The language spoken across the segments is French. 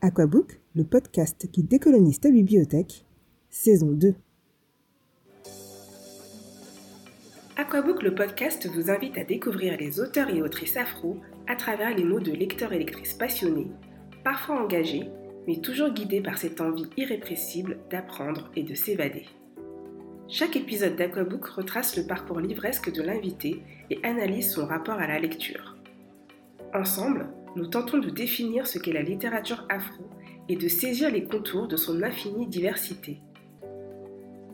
Aquabook, le podcast qui décolonise ta bibliothèque, saison 2. Aquabook, le podcast, vous invite à découvrir les auteurs et autrices afro à travers les mots de lecteurs et lectrices passionnés, parfois engagés, mais toujours guidés par cette envie irrépressible d'apprendre et de s'évader. Chaque épisode d'Aquabook retrace le parcours livresque de l'invité et analyse son rapport à la lecture. Ensemble, nous tentons de définir ce qu'est la littérature afro et de saisir les contours de son infinie diversité.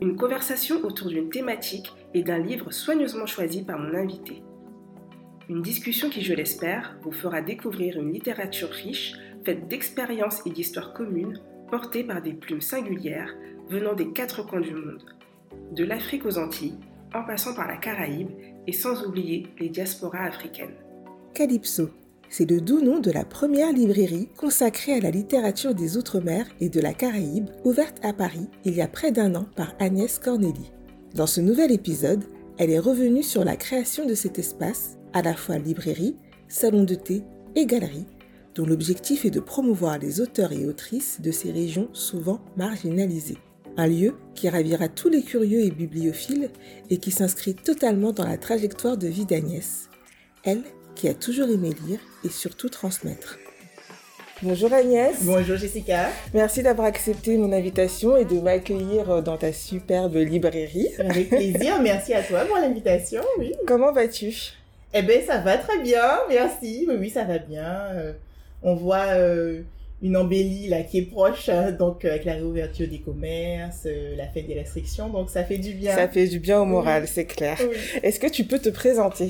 Une conversation autour d'une thématique et d'un livre soigneusement choisi par mon invité. Une discussion qui, je l'espère, vous fera découvrir une littérature riche, faite d'expériences et d'histoires communes, portées par des plumes singulières venant des quatre coins du monde, de l'Afrique aux Antilles, en passant par la Caraïbe et sans oublier les diasporas africaines. Calypso, c'est le doux nom de la première librairie consacrée à la littérature des Outre-mer et de la Caraïbe, ouverte à Paris il y a près d'un an par Agnès Corneli. Dans ce nouvel épisode, elle est revenue sur la création de cet espace, à la fois librairie, salon de thé et galerie, dont l'objectif est de promouvoir les auteurs et autrices de ces régions souvent marginalisées. Un lieu qui ravira tous les curieux et bibliophiles et qui s'inscrit totalement dans la trajectoire de vie d'Agnès. Elle qui a toujours aimé lire et surtout transmettre. Bonjour Agnès. Bonjour Jessica. Merci d'avoir accepté mon invitation et de m'accueillir dans ta superbe librairie. Avec plaisir, merci à toi pour l'invitation. Oui. Comment vas-tu? Eh bien, ça va très bien, merci. Oui, oui, ça va bien. Euh, on voit euh, une embellie là qui est proche, hein, donc euh, avec la réouverture des commerces, la fête des restrictions, donc ça fait du bien. Ça fait du bien au moral, c'est clair. Est-ce que tu peux te présenter?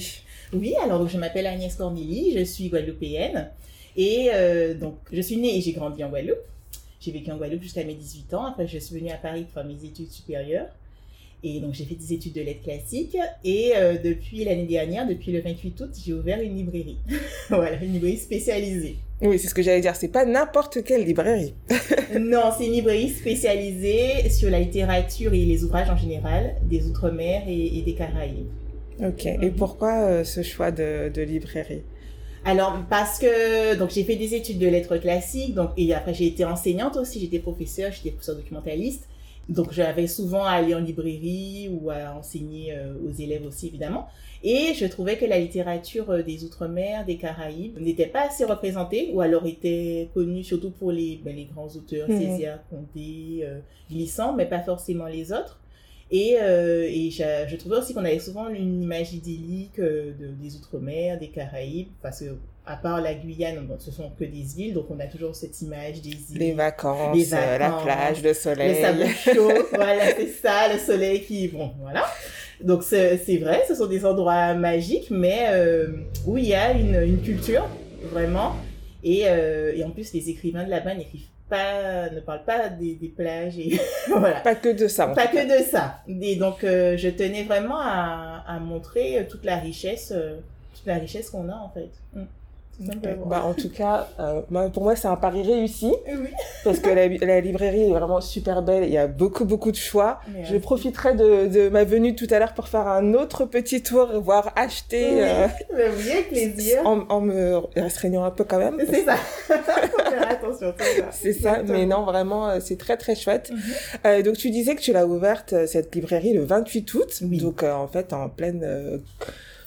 Oui, alors je m'appelle Agnès Corneli, je suis guadeloupéenne et euh, donc je suis née et j'ai grandi en Guadeloupe. J'ai vécu en Guadeloupe jusqu'à mes 18 ans. Après, je suis venue à Paris pour faire mes études supérieures. Et donc, j'ai fait des études de lettres classiques. Et euh, depuis l'année dernière, depuis le 28 août, j'ai ouvert une librairie. voilà, une librairie spécialisée. Oui, c'est ce que j'allais dire. C'est pas n'importe quelle librairie. non, c'est une librairie spécialisée sur la littérature et les ouvrages en général des Outre-mer et des Caraïbes. Ok. Et pourquoi euh, ce choix de, de librairie? Alors parce que donc j'ai fait des études de lettres classiques donc et après j'ai été enseignante aussi j'étais professeure j'étais professeure documentaliste donc j'avais souvent à aller en librairie ou à enseigner euh, aux élèves aussi évidemment et je trouvais que la littérature euh, des outre-mer des Caraïbes n'était pas assez représentée ou alors était connue surtout pour les ben, les grands auteurs mmh. Césaire Comté Glissant mais pas forcément les autres et, euh, et je, trouvais aussi qu'on avait souvent une image idyllique euh, de, des Outre-mer, des Caraïbes, parce que à part la Guyane, bon, ce sont que des îles, donc on a toujours cette image des îles. Les vacances, les vacances la plage, le soleil. Le sable chaud, voilà, c'est ça, le soleil qui, bon, voilà. Donc c'est vrai, ce sont des endroits magiques, mais euh, où il y a une, une culture, vraiment. Et, euh, et en plus, les écrivains de là-bas n'écrivent pas, ne parle pas des, des plages et voilà. Pas que de ça. Pas que de ça. Et donc, euh, je tenais vraiment à, à montrer toute la richesse, euh, toute la richesse qu'on a en fait. Mm. Bah, en tout cas, euh, pour moi, c'est un pari réussi. Oui. Parce que la, la, librairie est vraiment super belle. Il y a beaucoup, beaucoup de choix. Je profiterai de, de, ma venue tout à l'heure pour faire un autre petit tour, voire acheter. Oui, euh, oui avec plaisir. En, en, me restreignant un peu quand même. C'est ça. faire attention. C'est ça. Mais non, vraiment, euh, c'est très, très chouette. Mhm. euh, donc, tu disais que tu l'as ouverte, cette librairie, le 28 août. Oui. Donc, en fait, en pleine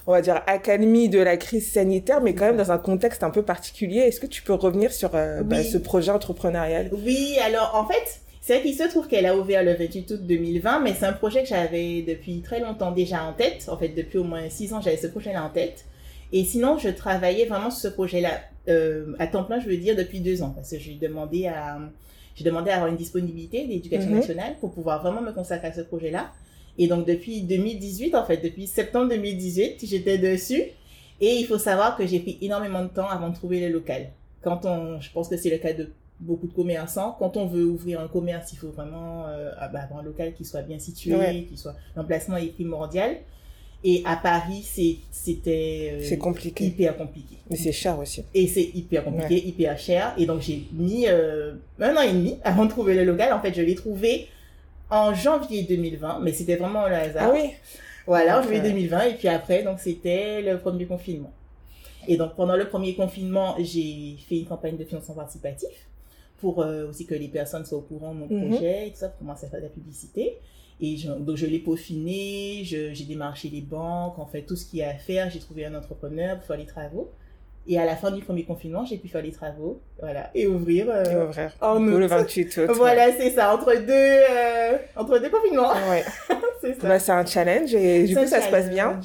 on va dire, accalmie de la crise sanitaire, mais quand même dans un contexte un peu particulier. Est-ce que tu peux revenir sur euh, bah, oui. bah, ce projet entrepreneurial? Oui, alors en fait, c'est vrai qu'il se trouve qu'elle a ouvert le 28 août 2020, mais c'est un projet que j'avais depuis très longtemps déjà en tête. En fait, depuis au moins six ans, j'avais ce projet-là en tête. Et sinon, je travaillais vraiment sur ce projet-là euh, à temps plein, je veux dire, depuis deux ans, parce que j'ai demandé à j'ai demandé à avoir une disponibilité d'éducation -hmm. nationale pour pouvoir vraiment me consacrer à ce projet-là. Et donc, depuis 2018, en fait, depuis septembre 2018, j'étais dessus. Et il faut savoir que j'ai pris énormément de temps avant de trouver le local. Quand on, je pense que c'est le cas de beaucoup de commerçants, quand on veut ouvrir un commerce, il faut vraiment euh, bah, avoir un local qui soit bien situé, ouais. qui soit, l'emplacement est primordial. Et à Paris, c'était euh, c'est compliqué. hyper compliqué. Mais c'est cher aussi. Et c'est hyper compliqué, ouais. hyper cher. Et donc j'ai mis euh, un an et demi avant de trouver le local. En fait, je l'ai trouvé en janvier 2020, mais c'était vraiment le hasard. Ah oui. Voilà, en janvier 2020, et puis après, donc c'était le premier confinement. Et donc pendant le premier confinement, j'ai fait une campagne de financement participatif pour euh, aussi que les personnes soient au courant de mon Mhm. projet et tout ça, pour commencer à faire de la publicité. Et je- donc, je l'ai peaufiné, j'ai démarché les banques, en fait, tout ce qu'il y a à faire. J'ai trouvé un entrepreneur pour faire les travaux. Et à la fin du premier confinement, j'ai pu faire les travaux, voilà, et ouvrir. euh, Et ouvrir. en août. le 28 août. Voilà, c'est ça, entre deux, euh, entre deux confinements. Ouais. c'est ça. Bah, c'est un challenge et du coup, ça se passe bien.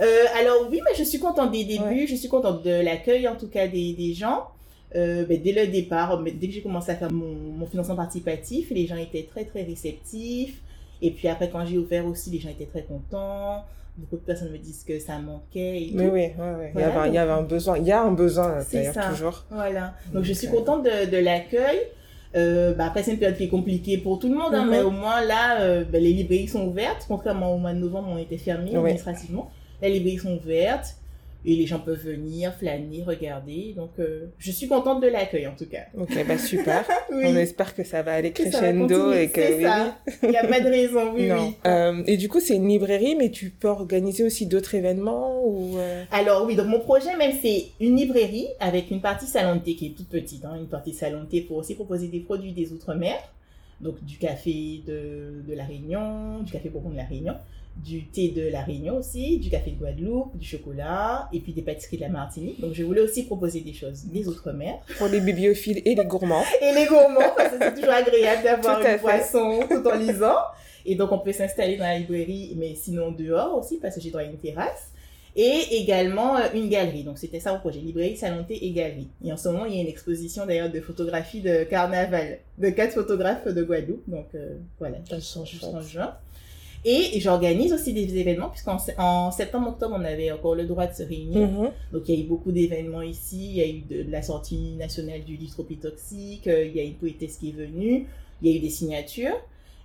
Euh, alors oui, mais je suis contente des débuts, Ouais. je suis contente de l'accueil en tout cas des, des gens. Euh, ben, dès le départ, dès que j'ai commencé à faire mon, mon financement participatif, les gens étaient très très réceptifs. Et puis après, quand j'ai ouvert aussi, les gens étaient très contents. Beaucoup de personnes me disent que ça manquait et Mais tout. oui, ouais, ouais. il, y avait, un- il y avait un besoin. Il y a un besoin, d'ailleurs, toujours. Voilà. Donc, je suis euh, contente de, de l'accueil. Euh, bah, après, c'est une période qui est compliquée pour tout le monde, hein, Mhm. mais au moins là, euh, ben, les librairies sont ouvertes, contrairement au mois de novembre, on était fermés Oui. administrativement. Les librairies sont ouvertes et les gens peuvent venir, flâner, regarder. Donc, euh, je suis contente de l'accueil en tout cas. Ok, bah super. Oui. On espère que ça va aller crescendo et que c'est ça. Il n'y a pas de raison, oui. oui, Non. oui. Euh, et du coup, c'est une librairie, mais tu peux organiser aussi d'autres événements ou euh, Alors oui, donc mon projet même c'est une librairie avec une partie salon de thé qui est toute petite, hein, une partie salon de thé pour aussi proposer des produits des outre-mer, donc du café de, de la Réunion, du café bourbon de la Réunion, du thé de la Réunion aussi, du café de Guadeloupe, du chocolat et puis des pâtisseries de la Martinique. Donc je voulais aussi proposer des choses des outre-mer pour les bibliophiles et les gourmands. et les gourmands parce que c'est toujours agréable d'avoir une boisson tout en lisant. Et donc on peut s'installer dans la librairie, mais sinon dehors aussi parce que j'ai droit à une terrasse. Et également euh, une galerie. Donc c'était ça mon projet, librairie, salon thé et galerie. Et en ce moment il y a une exposition d'ailleurs de photographies de carnaval de quatre photographes de Guadeloupe. Donc euh, voilà, jusqu'en juin. Et j'organise aussi des événements, puisqu'en se- en septembre-octobre, on avait encore le droit de se réunir. Mhm. Donc il y a eu beaucoup d'événements ici, il y a eu de, de la sortie nationale du livre Tropie Toxique, euh, il y a une poétesse qui est venue, il y a eu des signatures.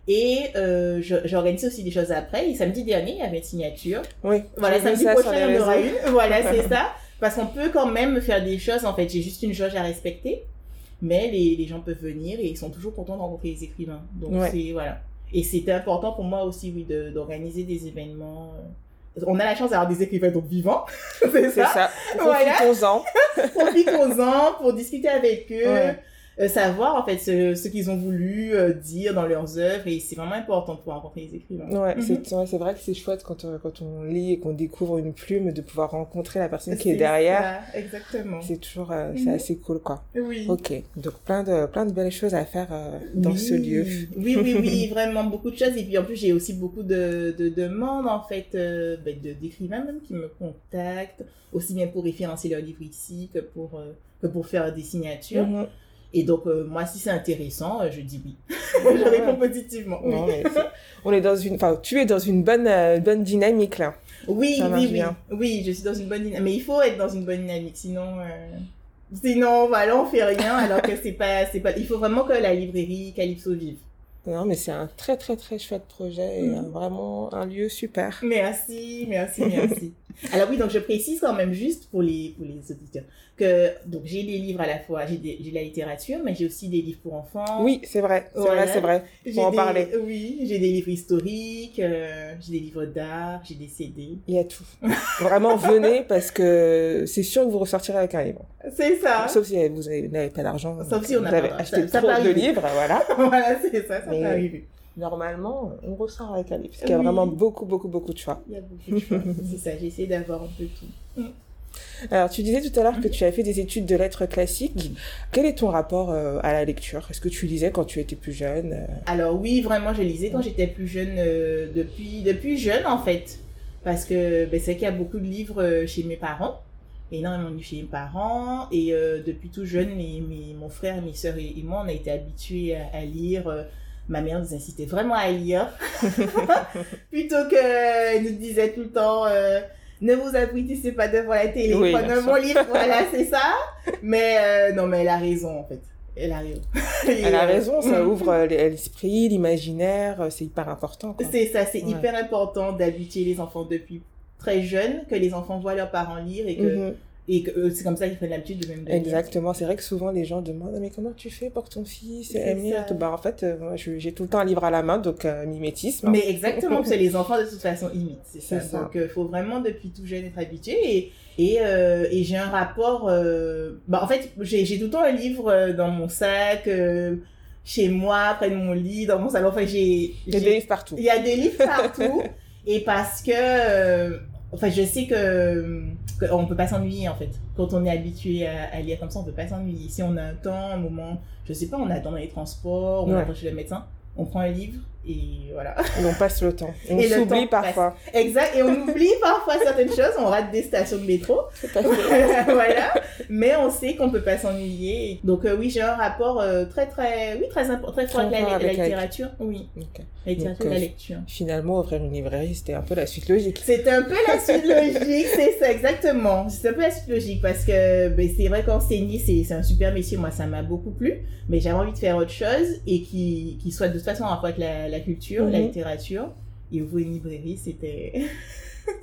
Et euh, j'organise aussi des choses après. Et samedi dernier, il y avait une signature. Oui. Voilà, samedi ça prochain, il y en aura une. Voilà, c'est ça. Parce qu'on peut quand même faire des choses. En fait, j'ai juste une jauge à respecter. Mais les, les gens peuvent venir et ils sont toujours contents de rencontrer les écrivains. Donc, Ouais. c'est, voilà. Et c'était important pour moi aussi, oui, de- d'organiser des événements. On a la chance d'avoir des écrivains donc vivants. c'est ça? ça. Voilà. Profitons-en. Profitons-en pour discuter avec eux. Ouais. Euh, savoir en fait ce, ce qu'ils ont voulu euh, dire dans leurs œuvres et c'est vraiment important de pouvoir rencontrer les écrivains. Ouais, Mhm. c'est ouais, c'est vrai que c'est chouette quand, on- quand on lit et qu'on découvre une plume de pouvoir rencontrer la personne qui est derrière. ça, exactement. C'est toujours euh, c'est Mhm. assez cool quoi. Oui. Ok, donc plein de plein de belles choses à faire euh, dans Oui. ce lieu. Oui, oui, oui, vraiment beaucoup de choses. Et puis en plus, j'ai aussi beaucoup de, de demandes, en fait, euh, ben, de- d'écrivains même qui me contactent, aussi bien pour référencer leurs livres ici que pour, euh, que pour faire des signatures. Mhm. Et donc, euh, moi, si c'est intéressant, euh, je dis oui. je réponds positivement. Oui, Non, mais c'est- on est dans une, enfin, tu es dans une bonne euh, bonne dynamique là. oui, Ça oui, oui. bien. Oui, je suis dans une bonne dynamique. Mais il faut être dans une bonne dynamique, sinon... Sinon, voilà, on fait rien, alors que c'est pas, c'est pas. Il faut vraiment que la librairie Calypso vive. Non, mais c'est un très très très chouette projet et euh, vraiment un lieu super. Merci, merci, merci. Alors oui, donc je précise quand même juste pour les, pour les auditeurs que donc j'ai des livres à la fois, j'ai de la littérature, mais j'ai aussi des livres pour enfants. Oui, c'est vrai, c'est Voilà. vrai, c'est vrai. faut en des- parler. Oui, j'ai des livres historiques, euh, j'ai des livres d'art, j'ai des CD. Il y a tout. Vraiment, venez parce que c'est sûr que vous ressortirez avec un livre. C'est ça. Sauf si vous avez- n'avez pas d'argent. Sauf si on vous n'a pas avez d'argent. acheté Ça- trop de livres, voilà. voilà, c'est ça, ça Mais- peut arriver. Normalement, on ressort avec un livre. Parce qu'il y a Oui. vraiment beaucoup, beaucoup, beaucoup de choix. Il y a beaucoup de choix. c'est ça, j'essaie d'avoir un peu tout. Alors, tu disais tout à l'heure que tu as fait des études de lettres classiques. Quel est ton rapport euh, à la lecture? Est-ce que tu lisais quand tu étais plus jeune euh? Alors oui, vraiment, je lisais quand j'étais plus jeune, euh, depuis, depuis jeune en fait. Parce que ben, c'est qu'il y a beaucoup de livres chez mes parents, énormément de livres chez mes parents. Et euh, depuis tout jeune, mes, mes- mon frère, mes soeurs et, et moi, on a été habitués à, à lire. Euh, ma mère nous incitait vraiment à lire. Plutôt qu'elle nous disait tout le temps... euh, ne vous abrutissez pas devant la télé, Oui, prenez mon livre, voilà, c'est ça. Mais euh, non, mais elle a raison, en fait. Elle a raison. Elle a euh, raison, ça ouvre euh, l'esprit, l'imaginaire, euh, c'est hyper important. C'est ça, c'est Ouais. hyper important d'habituer les enfants depuis très jeunes, que les enfants voient leurs parents lire et que Mhm. Et euh, c'est comme ça qu'ils prennent l'habitude de même de. Exactement, c'est vrai que souvent les gens demandent mais comment tu fais pour que ton fils C'est aime lire ça. Bah en fait, euh, moi, j'ai tout le temps un livre à la main, donc euh, mimétisme. Mais exactement, parce que les enfants de toute façon imitent, c'est ça. Donc il faut vraiment depuis tout jeune être habitué. Et, et, euh, et j'ai un rapport... euh, Bah, en fait, j'ai tout le temps un livre euh, dans mon sac, euh, chez moi, près de mon lit, dans mon salon. Enfin, j'ai... Il y a des livres partout. Il y a des livres partout. et parce que... euh, Enfin, je sais que qu'on peut pas s'ennuyer en fait. Quand on est habitué à, à lire comme ça, on peut pas s'ennuyer. Si on a un temps, un moment, je sais pas, on attend dans les transports, on Ouais. attend chez le médecin, on prend un livre et voilà. Et on passe le temps. On s'oublie parfois. Exact. Et on oublie parfois certaines choses, on rate des stations de métro. Voilà. Mais on sait qu'on peut pas s'ennuyer. Donc euh, oui, j'ai un rapport euh, très très oui très important, très fort avec la, littérature. Oui, la littérature Donc, et la euh, lecture. Finalement, ouvrir une librairie, c'était un peu la suite logique. C'est un peu la suite logique, c'est ça, exactement. C'est un peu la suite logique parce que ben, c'est vrai qu'enseigner, c'est c'est un super métier. Moi, ça m'a beaucoup plu, mais j'avais envie de faire autre chose et qui, qui soit de toute façon en rapport avec la, la culture, la Mhm. littérature. Et ouvrir une librairie, c'était.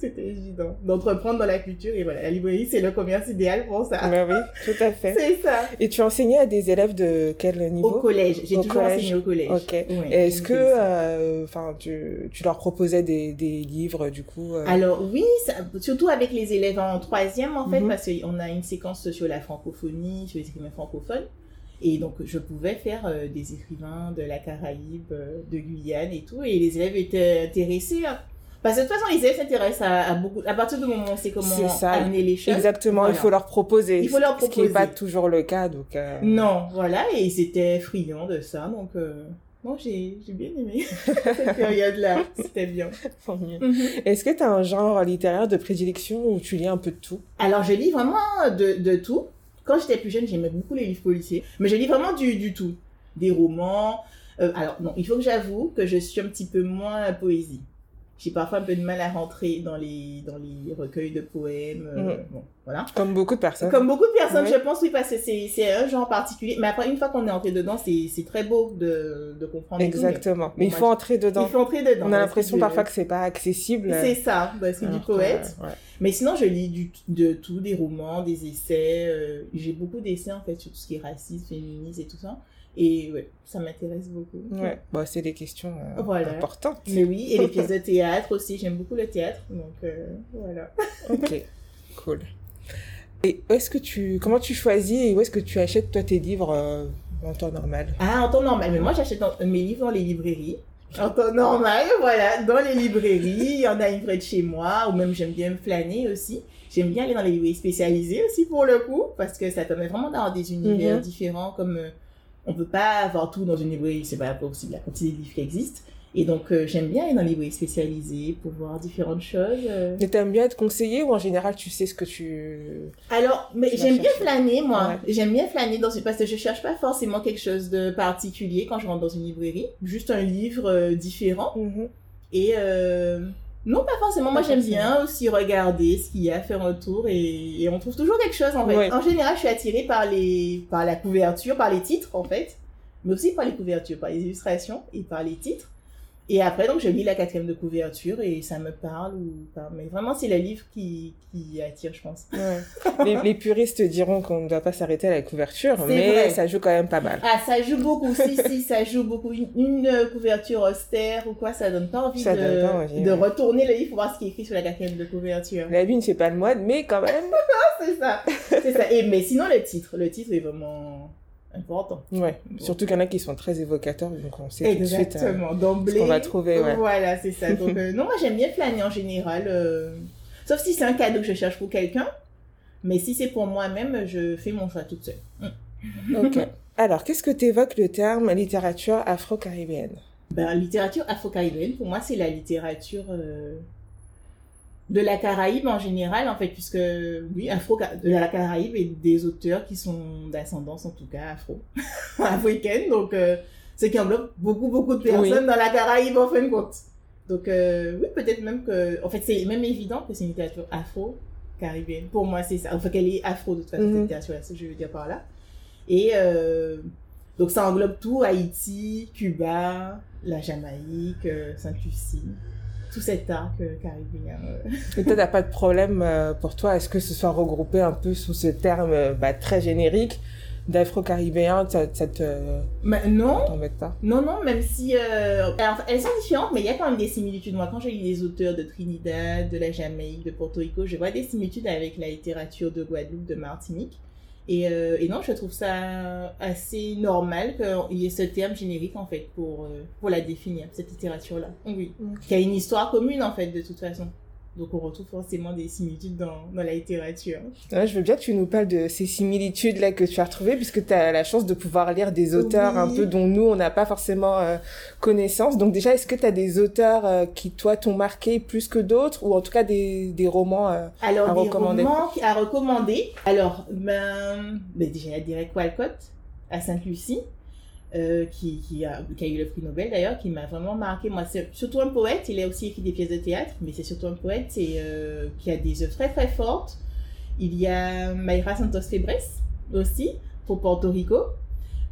C'était évident d'entreprendre dans la culture et voilà, la librairie c'est le commerce idéal pour ça. Bah oui, tout à fait. C'est ça. Et tu enseignais à des élèves de quel Au niveau collège, j'ai Au toujours collège. enseigné au collège. Ok. Est-ce que euh, tu, tu leur proposais des, des livres du coup euh, Alors oui, ça- surtout avec les élèves en troisième en fait, Mhm. parce qu'on a une séquence sur la francophonie, sur les écrivains francophones. Et donc je pouvais faire euh, des écrivains de la Caraïbe, euh, de Guyane et tout, et les élèves étaient intéressés. hein. Parce que de toute façon, les élèves s'intéressent à, à beaucoup. À partir du moment où on sait comment ça. amener les choses. Exactement, il faut leur proposer. Il faut leur Ce qui n'est pas proposer. toujours le cas, donc. euh, Non, voilà, et ils étaient friands de ça, donc euh, non, j'ai bien aimé cette période-là. C'était bien. tant mieux. Mhm. Est-ce que tu as un genre littéraire de prédilection où tu lis un peu de tout? Alors, je lis vraiment de, de tout. Quand j'étais plus jeune, j'aimais beaucoup les livres policiers. Mais je lis vraiment du, du tout. Des romans. Euh, alors, non, il faut que j'avoue que je suis un petit peu moins poésie. J'ai parfois un peu de mal à rentrer dans les, dans les recueils de poèmes. euh, Mhm. bon, voilà. Comme beaucoup de personnes. Comme beaucoup de personnes, Oui. je pense, oui, parce que c'est un genre particulier. Mais après, une fois qu'on est entré dedans, c'est très beau de, de comprendre. et tout, mais Exactement. Mais il faut entrer dedans. Il faut entrer dedans. On a l'impression parfois que c'est pas accessible. C'est ça, parce que du Alors que, poète. ouais. Mais sinon, je lis du, de tout, des romans, des essais. euh, J'ai beaucoup d'essais, en fait, sur tout ce qui est racisme, féminisme et tout ça. Et ouais, ça m'intéresse beaucoup. Ouais, Bon, c'est des questions euh, Voilà. importantes. Mais oui, et les pièces de théâtre aussi. J'aime beaucoup le théâtre. Donc, euh, voilà. Ok, cool. Et est-ce que tu, comment tu choisis et où est-ce que tu achètes toi tes livres euh, en temps normal? Ah, en temps normal. Mais moi, j'achète mes livres dans les librairies. En temps normal, voilà, dans les librairies. Il y en a une près de chez moi, ou même j'aime bien me flâner aussi. J'aime bien aller dans les librairies spécialisées aussi pour le coup, parce que ça permet vraiment d'avoir des univers Mhm. différents, comme on peut pas avoir tout dans une librairie, c'est pas possible, la quantité de livres qui existent. Et donc, euh, j'aime bien aller dans les librairies spécialisées pour voir différentes choses. euh. Mais t'aimes bien être conseillé ou en général tu sais ce que tu... Alors, mais j'aime bien flâner, moi. Ouais. J'aime bien flâner dans parce que je cherche pas forcément quelque chose de particulier quand je rentre dans une librairie. Juste un livre euh, différent. Mhm. Et euh, non, pas forcément. Moi, j'aime bien aussi regarder ce qu'il y a, faire un tour et, et on trouve toujours quelque chose en fait. Ouais. En général, je suis attirée par les par la couverture, par les titres en fait, mais aussi par les couvertures, par les illustrations et par les titres. Et après, donc, je lis la quatrième de couverture et ça me parle ou pas. Mais vraiment, c'est le livre qui, qui attire, je pense. Ouais. les, les puristes diront qu'on ne doit pas s'arrêter à la couverture, C'est mais vrai. ça joue quand même pas mal. Ah, ça joue beaucoup. si, si, ça joue beaucoup. Une, une, couverture austère ou quoi, ça donne pas envie, Ça de, donne pas envie, de ouais. retourner le livre pour voir ce qui est écrit sur la quatrième de couverture. La vie ne fait pas le moine, mais quand même. C'est ça. C'est ça. Et, mais sinon, le titre. Le titre est vraiment important. Ouais. Surtout qu'il y en a qui sont très évocateurs, donc on sait tout de suite euh, Exactement. D'emblée. qu'on va trouver. Ouais. Voilà, c'est ça. Donc, euh, non, moi, j'aime bien flâner en général. euh, Sauf si c'est un cadeau que je cherche pour quelqu'un. Mais si c'est pour moi-même, je fais mon choix toute seule. Mm. Ok. Alors, qu'est-ce que t'évoques le terme littérature afro-caribéenne? Ben, littérature afro-caribéenne, pour moi, c'est la littérature euh, de la Caraïbe en général, en fait, puisque, oui, afro de la Caraïbe et des auteurs qui sont d'ascendance, en tout cas, afro, africaine, donc, euh, ce qui englobe beaucoup, beaucoup de personnes Oui. dans la Caraïbe, en fin de compte. Donc, euh, oui, peut-être même que, en fait, c'est même évident que c'est une littérature afro-caribéenne. Pour moi, c'est ça. Enfin, qu'elle est afro, de toute façon, Mhm. cette littérature, c'est ce que je veux dire par là. Et, euh, donc ça englobe tout, Haïti, Cuba, la Jamaïque, euh, Sainte-Lucie. Tout cet arc caribéen. toi, t'as pas de problème euh, pour toi? Est-ce que ce soit regroupé un peu sous ce terme euh, bah, très générique d'afro-caribéen Ça, ça te Mais non, t'embête pas? Non, non, même si... euh, Alors, elles sont différentes, mais il y a quand même des similitudes. Moi, quand j'ai lu les auteurs de Trinidad, de la Jamaïque, de Porto Rico, je vois des similitudes avec la littérature de Guadeloupe, de Martinique. Et, euh, et non, je trouve ça assez normal qu'il y ait ce terme générique, en fait, pour, euh, pour la définir, cette littérature-là. Oui. Qui a une histoire commune, en fait, de toute façon. Donc, on retrouve forcément des similitudes dans, dans la littérature. Ouais, je veux bien que tu nous parles de ces similitudes-là que tu as retrouvées, puisque tu as la chance de pouvoir lire des auteurs Oui. un peu dont nous, on n'a pas forcément euh, connaissance. Donc déjà, est-ce que tu as des auteurs euh, qui, toi, t'ont marqué plus que d'autres, ou en tout cas des, des romans euh, Alors, À des recommander. romans à recommander. Alors, ben, ben déjà, il y a Derek Walcott à Sainte-Lucie, euh, qui, qui, a, qui a eu le prix Nobel d'ailleurs, qui m'a vraiment marqué. Moi, c'est surtout un poète. Il a aussi écrit des pièces de théâtre, mais c'est surtout un poète et, euh, qui a des œuvres très très fortes. Il y a Mayra Santos Febres aussi, pour Porto Rico.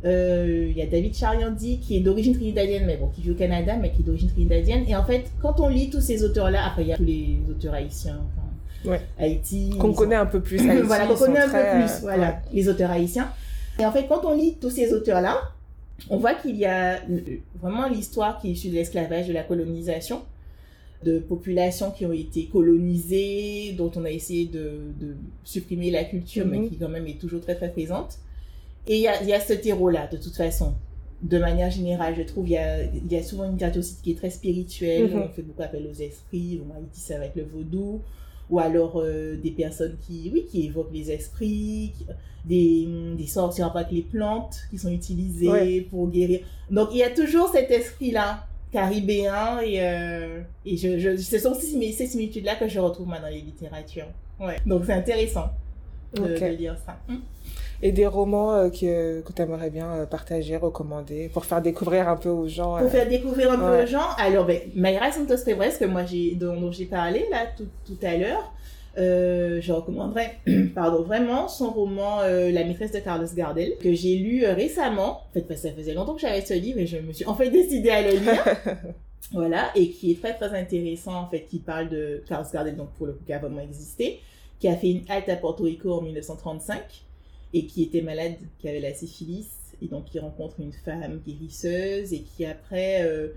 Euh, il y a David Chariandi qui est d'origine trinidadienne, mais bon, qui vit au Canada, mais qui est d'origine trinidadienne. Et en fait, quand on lit tous ces auteurs-là, après il y a tous les auteurs haïtiens, enfin, Ouais. Haïti, qu'on connaît un peu plus Haïti, voilà, qu'on connaît un très, peu plus, voilà, ouais. les auteurs haïtiens. Et en fait, quand on lit tous ces auteurs-là, on voit qu'il y a euh, vraiment l'histoire qui est issue de l'esclavage, de la colonisation, de populations qui ont été colonisées, dont on a essayé de, de supprimer la culture, mais Mhm. qui quand même est toujours très très présente. Et il y a, il y a ce terreau-là, de toute façon. De manière générale, je trouve, il y a, il y a souvent une aussi qui est très spirituelle. Mhm. On fait beaucoup appel aux esprits. Bon, Haïti, ça va être le vaudou. Ou alors euh, des personnes qui, oui, qui évoquent les esprits, qui- des, des qui ont rapport avec les plantes qui sont utilisées Ouais. pour guérir. Donc, il y a toujours cet esprit-là caribéen et, euh, et je, je, ce sont ces- similitudes-là que je retrouve moi dans les littératures. Ouais. Donc, c'est intéressant de, Ok. de lire ça. Mm. Et des romans euh, que, que tu aimerais bien euh, partager, recommander, pour faire découvrir un peu aux gens. Pour euh, faire découvrir un peu ouais. aux gens, alors ben, Mayra Santos Febres, que moi j'ai, dont, dont j'ai parlé là tout, tout à l'heure, euh, je recommanderais pardon, vraiment son roman La maîtresse de Carlos Gardel, que j'ai lu récemment. En fait, parce que ça faisait longtemps que j'avais ce livre et je me suis en fait décidée à le lire. voilà, et qui est très très intéressant en fait, qui parle de Carlos Gardel, donc pour le coup qui a vraiment existé, qui a fait une halte à Porto Rico en 1935 et qui était malade, qui avait la syphilis, et donc qui rencontre une femme guérisseuse et qui après euh,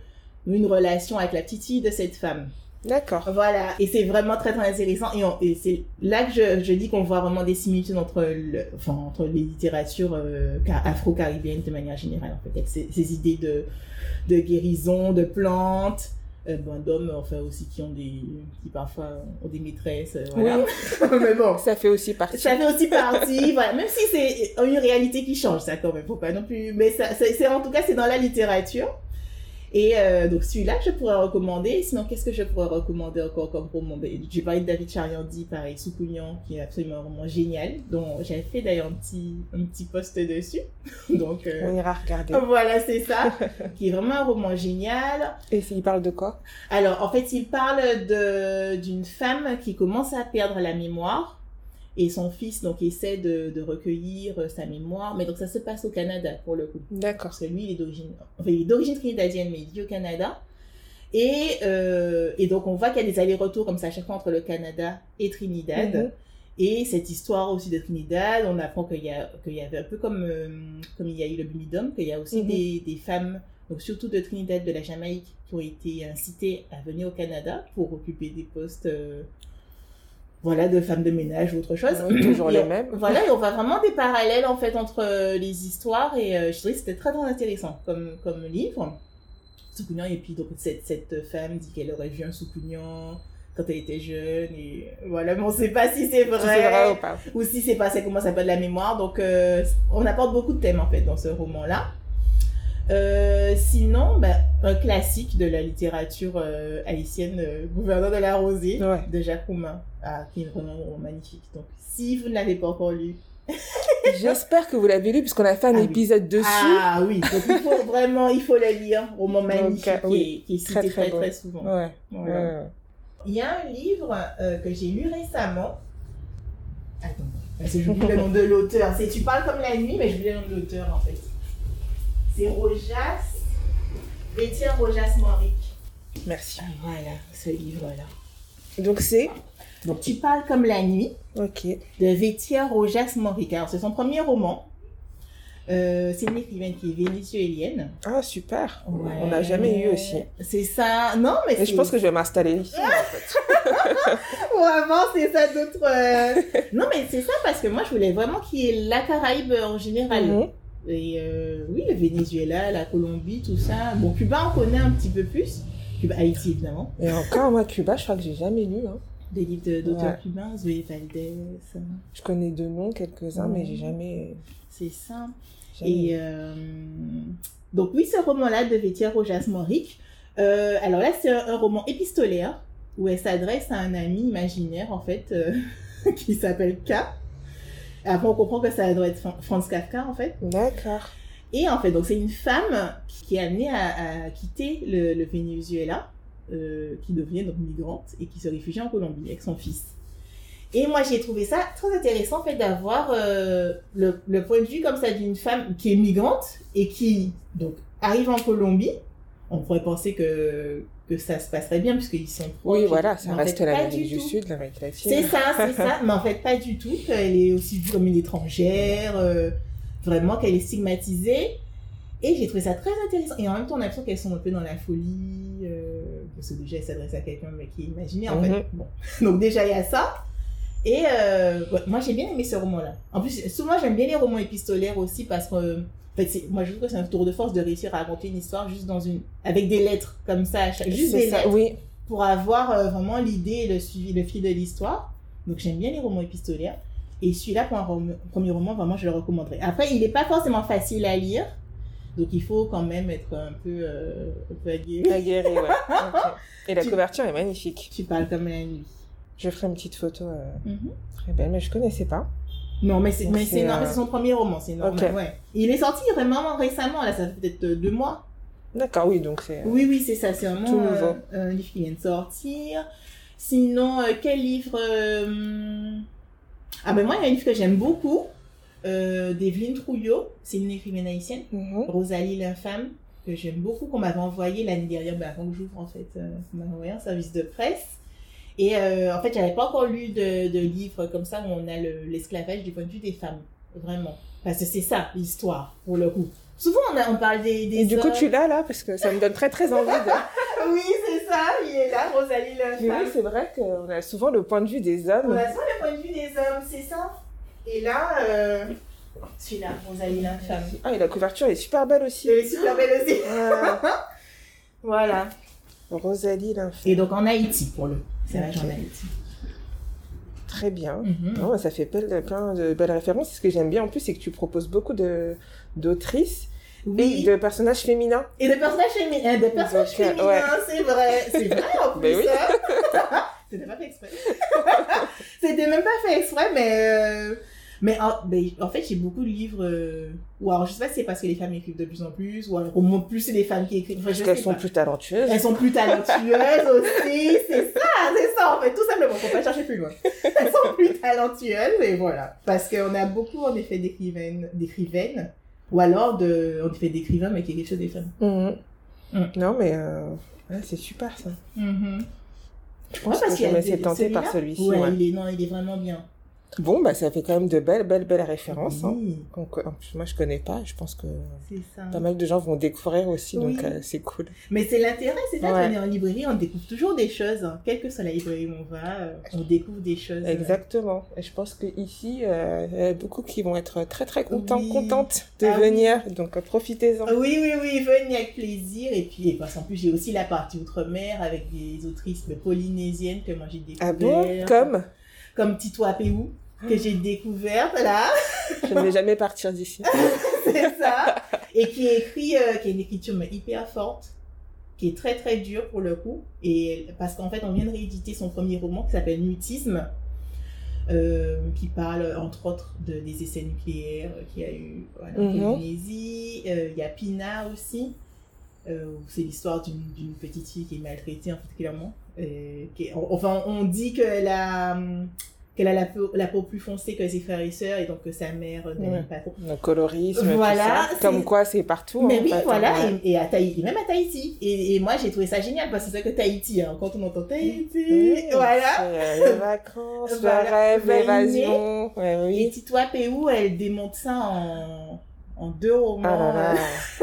une relation avec la petite fille de cette femme. D'accord. Voilà, et c'est vraiment très très intéressant et, c'est là que je, je dis qu'on voit vraiment des similitudes entre, le, enfin, entre les littératures euh, ca- afro-caribéennes de manière générale en fait, ces, ces idées de, de guérison, de plantes, euh, bon, d'hommes enfin aussi qui ont des qui parfois ont des maîtresses, euh, voilà. mais bon. Ça fait aussi partie. Ça fait aussi partie, voilà. Même si c'est une réalité qui change, ça quand même, faut pas non plus. Mais ça, c'est- en tout cas, c'est dans la littérature. Et euh, donc celui-là, je pourrais recommander. Sinon, qu'est-ce que je pourrais recommander encore comme roman J'ai parlé de David Chariandi, pareil, Soukounian, qui est absolument un roman génial, dont j'avais fait d'ailleurs un petit, un petit post dessus. donc euh, On ira regarder. voilà, c'est ça, qui est vraiment un roman génial. Et il parle de quoi? Alors, en fait, il parle de d'une femme qui commence à perdre la mémoire et son fils donc essaie de, de recueillir euh, sa mémoire. Mais donc ça se passe au Canada pour le coup, D'accord. parce que lui il est d'origine, enfin il est d'origine trinidadienne mais il vit au Canada. Et, euh, et donc on voit qu'il y a des allers-retours comme ça à chaque fois entre le Canada et Trinidad. Mhm. Et cette histoire aussi de Trinidad, on apprend qu'il y, a, qu'il y avait un peu comme, euh, comme il y a eu le Blumidum, qu'il y a aussi Mhm. des, des femmes, donc surtout de Trinidad, de la Jamaïque, qui ont été incitées à venir au Canada pour occuper des postes euh, voilà, de femmes de ménage ou autre chose. Toujours Et les mêmes. Voilà, et on voit vraiment des parallèles en fait entre euh, les histoires et euh, je trouvais que c'était très très intéressant comme, comme livre. Soukounian, et puis donc cette, cette femme dit qu'elle aurait vu un Soukounian quand elle était jeune et voilà, mais on sait pas si c'est Si c'est vrai ou pas. ou si c'est passé comment ça s'appelle la mémoire. Donc, euh, on apporte beaucoup de thèmes en fait dans ce roman-là. Euh, sinon, ben, un classique de la littérature euh, haïtienne, euh, Gouverneur de la Rosée, Ouais. de Jacques Roumain, ah, qui est vraiment magnifique. Donc, si vous ne l'avez pas encore lu, J'espère que vous l'avez lu, puisqu'on a fait un Ah oui. épisode dessus. ah oui, donc il faut vraiment, il faut le lire. Roman magnifique oui, qui, est, qui est cité très, très très souvent. Ouais. Voilà. ouais, ouais. Il y a un livre euh, que j'ai lu récemment. Attends, parce que j'oublie le nom de l'auteur. C'est Tu parles comme la nuit, mais j'oublie le nom de l'auteur en fait. C'est Rojas, Étienne Rojas Moric. Merci. Ah, voilà, ce livre-là. Donc c'est Donc, tu parles comme la nuit Ok. de Vétia Rojas Moric. Alors, c'est son premier roman. Euh, c'est une écrivaine qui est vénézuélienne. Ah, super. Ouais. On n'a jamais eu aussi. C'est ça. Non, mais c'est... je pense que je vais m'installer ici, en fait. Vraiment, c'est ça d'autres... euh, non, mais c'est ça parce que moi, je voulais vraiment qu'il y ait la Caraïbe en général. Mhm. Et euh, oui, le Venezuela, la Colombie, tout ça. Bon, Cuba, on connaît un petit peu plus. Cuba, Haïti, évidemment. Et encore, moi, Cuba, je crois que j'ai jamais lu. Hein. Des livres d'auteurs cubains, Zoé Valdez, Je connais deux noms, quelques-uns, mais j'ai jamais. c'est ça. jamais Et euh, donc oui, ce roman-là de Vétia Rojas Moric. euh, alors là, c'est un, un roman épistolaire où elle s'adresse à un ami imaginaire, en fait, euh, qui s'appelle K. Après, on comprend que ça doit être Fran- Franz Kafka, en fait. D'accord. Et en fait, donc c'est une femme qui est amenée à, à quitter le, le Venezuela, euh, qui devient donc migrante et qui se réfugie en Colombie avec son fils. Et moi, j'ai trouvé ça très intéressant, en fait, d'avoir euh, le, le point de vue comme ça d'une femme qui est migrante et qui donc arrive en Colombie. On pourrait penser que, que ça se passerait bien puisqu'ils sont proches. Oui, voilà, ça reste fait, l'Amérique du tout. Sud, l'Amérique latine. C'est ça, c'est ça. Mais en fait, pas du tout. Qu'elle est aussi vue comme une étrangère. euh, vraiment, qu'elle est stigmatisée. Et j'ai trouvé ça très intéressant. Et en même temps, on a l'impression qu'elles sont un peu dans la folie. Euh, parce que déjà, s'adresse à quelqu'un mais qui est imaginé, en Mhm. fait. Bon. Donc déjà, il y a ça. Et euh, ouais, moi, j'ai bien aimé ce roman-là. En plus, souvent, j'aime bien les romans épistolaires aussi parce que... euh, En fait, c'est- moi, je trouve que c'est un tour de force de réussir à raconter une histoire juste dans une... avec des lettres comme ça, à chaque- juste des ça, lettres oui. pour avoir euh, vraiment l'idée et le suivi, le fil de l'histoire. Donc j'aime bien les romans épistolaires. Et celui-là, pour un rom- premier roman, vraiment, je le recommanderais. Après, il n'est pas forcément facile à lire. Donc il faut quand même être un peu, euh, un peu aguerri. Aguerri, ouais. Ok. Et la Tu- couverture est magnifique. Tu parles comme la nuit. Je ferai une petite photo euh, Mhm. très belle, mais je connaissais pas. Non, mais c'est euh, son premier roman, c'est normal. Ok. Ouais. Il est sorti vraiment récemment, là, ça fait peut-être euh, deux mois. D'accord, oui, donc c'est. Oui, oui, c'est ça, c'est vraiment Tout euh, nouveau. un livre qui vient de sortir. Sinon, euh, quel livre euh, Ah ben moi, il y a un livre que j'aime beaucoup, euh, d'Evelyne Trouillot, c'est une écrivaine haïtienne, Mhm. Rosalie l'infâme, que j'aime beaucoup, qu'on m'avait envoyé l'année dernière, ben avant que j'ouvre en fait, euh, on m'a envoyé un service de presse. Et euh, en fait, j'avais pas encore lu de, de livre comme ça où on a le- l'esclavage du point de vue des femmes, vraiment. Parce que c'est ça, l'histoire, pour le coup. Souvent, on, a- on parle des, des Et du coup, tu l'as là parce que ça me donne très très envie de. Oui, c'est ça, il est là, Rosalie Mais l'infâme. oui, c'est vrai qu'on a souvent le point de vue des hommes. On a ça le point de vue des hommes, c'est ça. Et là, euh, celui-là, Rosalie l'infâme. Ah, et la couverture est super belle aussi. C'est super belle aussi. Ah, Voilà. Rosalie l'infâme. Et donc en Haïti, pour le. C'est vrai, Ok. en Haïti. Très bien. Mhm. Non, ça fait plein, plein de belles références. Ce que j'aime bien en plus, c'est que tu proposes beaucoup de d'autrices et de personnages féminins. Et de personnages féminins. De personnages Donc, euh, féminins, ouais. c'est vrai. C'est vrai en plus. Ben oui. hein. C'était pas fait exprès. C'était même pas fait exprès, mais. euh, Mais en, ben, en fait, j'ai beaucoup de livres. euh, Ou alors, je sais pas si c'est parce que les femmes écrivent de plus en plus, ou alors au moins plus c'est les femmes qui écrivent. Enfin, Parce qu'elles sont pas. plus talentueuses. Elles sont plus talentueuses aussi, c'est ça, c'est ça en fait, tout simplement, faut pas chercher plus loin. Elles sont plus talentueuses et voilà. Parce qu'on a beaucoup en effet d'écrivaines, d'écrivaines, ou alors de, en effet d'écrivains mais qui écrivent sur des femmes. Mhm. Mm. Non, mais euh, ouais, c'est super ça. Je pense parce que je de des- tenter par celui-ci. Ouais, ouais. il est, non, il est vraiment bien. Bon, bah ça fait quand même de belles, belles, belles références. hein. Donc, en moi, je connais pas. Je pense que ça. pas mal de gens vont découvrir aussi, donc euh, c'est cool. Mais c'est l'intérêt, c'est ça, Ouais. quand on est en librairie, on découvre toujours des choses. hein. Quelle que soit la librairie où on va, euh, on découvre des choses. Exactement. Et je pense que ici, euh, il y a beaucoup qui vont être très, très contents, Oui. contentes de Ah venir. Donc, profitez-en. Oui, oui, oui, venez avec plaisir. Et puis, et parce qu'en plus, j'ai aussi la partie outre-mer avec des autrices polynésiennes que moi j'ai découvert. Ah bon? Comme? Comme Tito Apéou, que j'ai découverte là. Je ne vais jamais partir d'ici. C'est ça. Et qui écrit, euh, qui a une écriture mais hyper forte, qui est très très dure pour le coup. Et parce qu'en fait, on vient de rééditer son premier roman qui s'appelle Mutisme. euh, qui parle entre autres de, des essais nucléaires qu'il y a eu voilà, en. Polynésie. Euh, Il y a Pina aussi. Euh, où c'est l'histoire d'une petite fille qui est maltraitée. Euh, qui est- enfin, on dit que la, qu'elle a la peau, la peau plus foncée que ses frères et sœurs et donc que sa mère euh, n'aime Ouais. pas trop. Le colorisme, Voilà, tout ça. Comme quoi c'est partout. Mais en oui, fait, voilà, hein, et, et à Tahiti, même à Tahiti. Et, et moi, j'ai trouvé ça génial parce que c'est vrai que Tahiti, hein, quand on entend Tahiti, Oui, voilà. euh, les vacances, Voilà. le rêve, l'évasion. Ouais, Et oui. Titoua Péou, elle démonte ça en, en deux romans. Ah là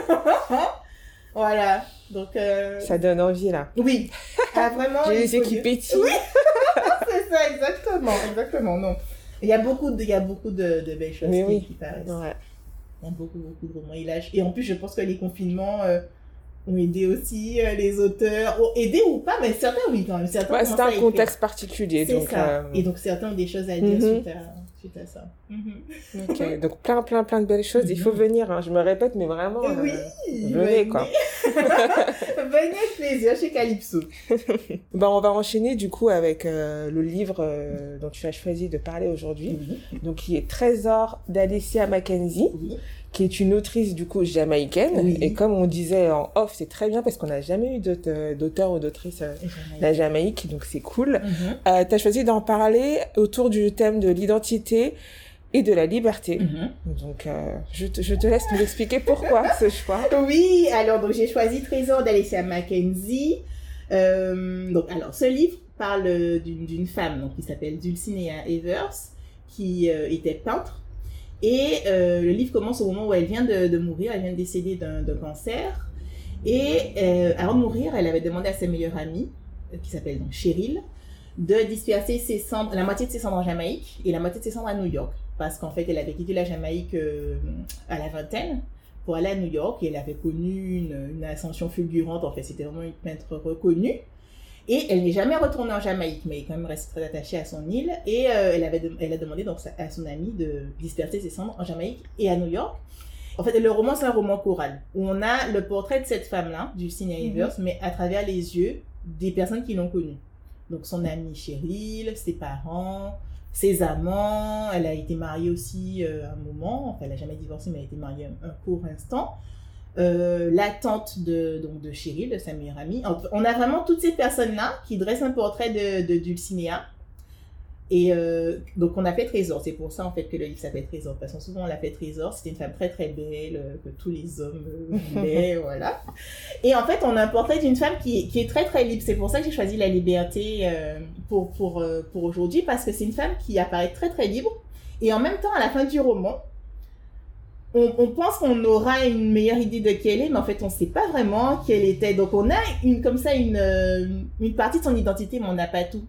là, voilà. Donc, euh, ça donne envie là. oui. Ah, vraiment. J'ai les yeux qui pétillent. Oui. C'est ça, exactement. Exactement, non. Il y a beaucoup de, il y a beaucoup de, de belles choses qui, oui. qui paraissent. Ouais. Il y a beaucoup, beaucoup de romans. Et, là, je- et en plus, je pense que les confinements euh, ont aidé aussi euh, les auteurs. Ont aidé ou pas, mais certains, oui, quand même. Certains Ouais, c'est un contexte particulier. C'est ça. euh, Et donc, certains ont des choses à dire Mhm. suite, à, suite à ça. Mhm. ok. donc plein, plein, plein de belles choses. Il faut venir. hein. Je me répète, mais vraiment. euh, Oui, venez, quoi. venez avec plaisir chez Calypso. Bah, on va enchaîner du coup avec euh, le livre euh, dont tu as choisi de parler aujourd'hui, Oui, donc qui est Trésor d'Alicia Mackenzie. Qui est une autrice du coup jamaïcaine. Oui. Et comme on disait en off, c'est très bien parce qu'on n'a jamais eu d'auteur d'auteur ou d'autrice euh, la Jamaïque, donc c'est cool. Mhm. Euh, tu as choisi d'en parler autour du thème de l'identité et de la liberté. Mhm. Donc euh, je, te, je te laisse nous expliquer pourquoi ce choix. Oui, alors donc j'ai choisi Trésor d'Alicia Mackenzie. Euh, donc alors ce livre parle d'une femme donc qui s'appelle Dulcinea Evers qui euh, était peintre et euh, le livre commence au moment où elle vient de, mourir, elle vient de décéder d'un cancer et euh, avant de mourir, elle avait demandé à sa meilleure amie euh, qui s'appelle donc Cheryl de disperser la moitié de ses cendres en Jamaïque et la moitié de ses cendres à New York parce qu'en fait elle avait quitté la Jamaïque à la vingtaine pour aller à New York et elle avait connu une ascension fulgurante. En fait, c'était vraiment une peintre reconnue. Et elle n'est jamais retournée en Jamaïque, mais elle est quand même restée très attachée à son île. Et euh, elle, avait de- elle a demandé donc à son amie de disperser ses cendres en Jamaïque et à New York. En fait, le roman, c'est un roman choral, où on a le portrait de cette femme-là, du Evers, mais à travers les yeux des personnes qui l'ont connue. Donc son amie Cheryl, ses parents, ses amants. Elle a été mariée aussi euh, un moment. Enfin, elle n'a jamais divorcé, mais elle a été mariée un, un court instant. Euh, la tante de, donc de Cheryl, de sa meilleure amie. On a vraiment toutes ces personnes-là qui dressent un portrait de, de Dulcinea. Et euh, donc on a fait Trésor. C'est pour ça en fait que le livre s'appelle Trésor. Parce que souvent on l'a fait Trésor. C'était une femme très très belle, euh, que tous les hommes euh, voulaient, voilà. Et en fait on a un portrait d'une femme qui, est- qui est très très libre. C'est pour ça que j'ai choisi la liberté euh, pour, pour, pour aujourd'hui. Parce que c'est une femme qui apparaît très très libre. Et en même temps à la fin du roman, on, on pense qu'on aura une meilleure idée de qui elle est, mais en fait, on ne sait pas vraiment qui elle était. Donc, on a une, comme ça une, euh, une partie de son identité, mais on n'a pas tout.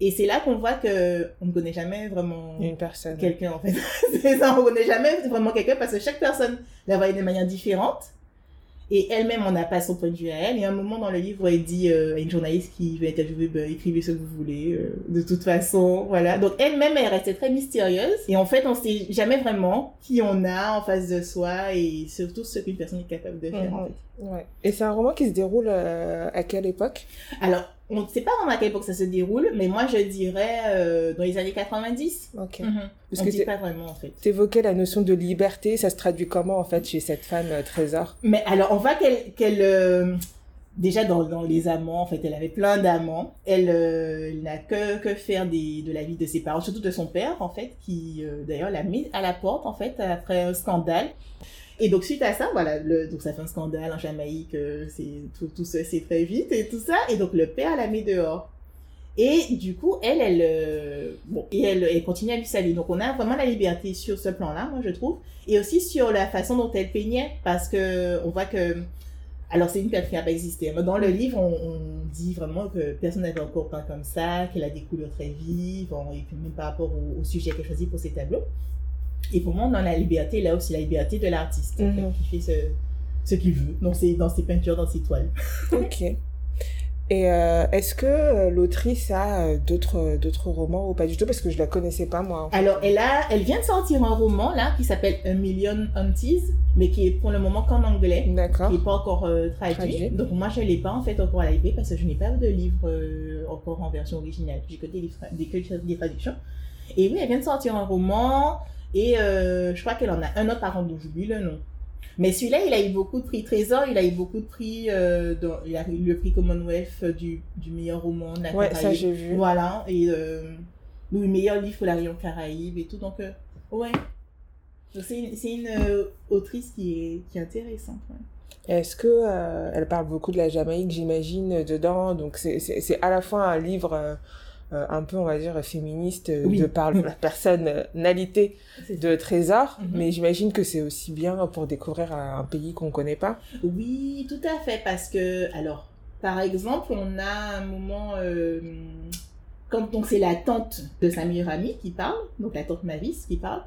Et c'est là qu'on voit que on ne connaît jamais vraiment Une personne. quelqu'un, en fait. c'est ça, on ne connaît jamais vraiment quelqu'un parce que chaque personne la voit de manière différente. Et elle-même, on n'a pas son point de vue à elle. Et à un moment dans le livre, elle dit euh, à une journaliste qui veut interviewer, ben, écrivez ce que vous voulez, euh, de toute façon, voilà. Donc elle-même, elle restait très mystérieuse. Et en fait, on sait jamais vraiment qui on a en face de soi et surtout ce qu'une personne est capable de faire. Mhm. en fait. Ouais. Et c'est un roman qui se déroule euh, à quelle époque? Alors, on ne sait pas vraiment à quelle époque ça se déroule, mais moi, je dirais euh, dans les années 90. Ok. Mhm. Parce on que ne dit pas vraiment, en fait. T'évoquais la notion de liberté, ça se traduit comment en fait chez cette femme euh, Trésor? Mais alors, on voit qu'elle, qu'elle euh, déjà dans, les amants, en fait, elle avait plein d'amants. Elle, euh, elle n'a que, que faire des, de la vie de ses parents, surtout de son père, en fait, qui euh, d'ailleurs l'a mis à la porte, en fait, après un scandale. Et donc, suite à ça, voilà, donc ça fait un scandale en Jamaïque, euh, c'est, tout, tout ça, c'est très vite et tout ça. Et donc, le père l'a mis dehors. Et du coup, elle, elle, bon, et elle continue à vivre sa vie. Donc, on a vraiment la liberté sur ce plan-là, moi, je trouve. Et aussi sur la façon dont elle peignait, parce que on voit que, alors c'est une période qui n'a pas existé. Mais dans le livre, on, on dit vraiment que personne n'avait encore peint comme ça, qu'elle a des couleurs très vives, on- et puis même par rapport au, au sujet qu'elle choisit pour ses tableaux. Et pour moi, on a la liberté, là aussi, la liberté de l'artiste, en Mhm. fait, qui fait ce, ce qu'il veut dans ses, dans ses peintures, dans ses toiles. Ok. Et euh, est-ce que euh, l'autrice a euh, d'autres d'autres romans ou pas du tout? Parce que je la connaissais pas moi. Alors, elle, a, elle vient de sortir un roman, là, qui s'appelle A Million Aunties, mais qui est pour le moment qu'en anglais. D'accord. qui n'est pas encore euh, traduit. Traduit. Donc moi je ne l'ai pas en fait encore à parce que je n'ai pas de livre euh, encore en version originale. J'ai que des, livres, des, traductions. Et oui, elle vient de sortir un roman et je crois qu'elle en a un autre par contre dont j'oublie le nom. Mais celui-là, il a eu beaucoup de prix Trésor, il a eu beaucoup de prix, euh, dans, il a eu le prix Commonwealth du, du meilleur roman Ouais, ça j'ai vu. Voilà, et euh, Oui, meilleur livre pour la région Caraïbe et tout. Donc, euh, ouais. Donc, c'est une, c'est une euh, autrice qui est, qui est intéressante. ouais. Est-ce que euh, elle parle beaucoup de la Jamaïque, j'imagine, dedans? Donc c'est à la fois un livre euh, un peu, on va dire, féministe euh, Oui. de par la personnalité de Trésor, Mhm. mais j'imagine que c'est aussi bien pour découvrir un un pays qu'on connaît pas. Oui, tout à fait, parce que, alors, par exemple, on a un moment, euh, quand donc c'est la tante de sa meilleure amie qui parle, donc la tante Mavis qui parle,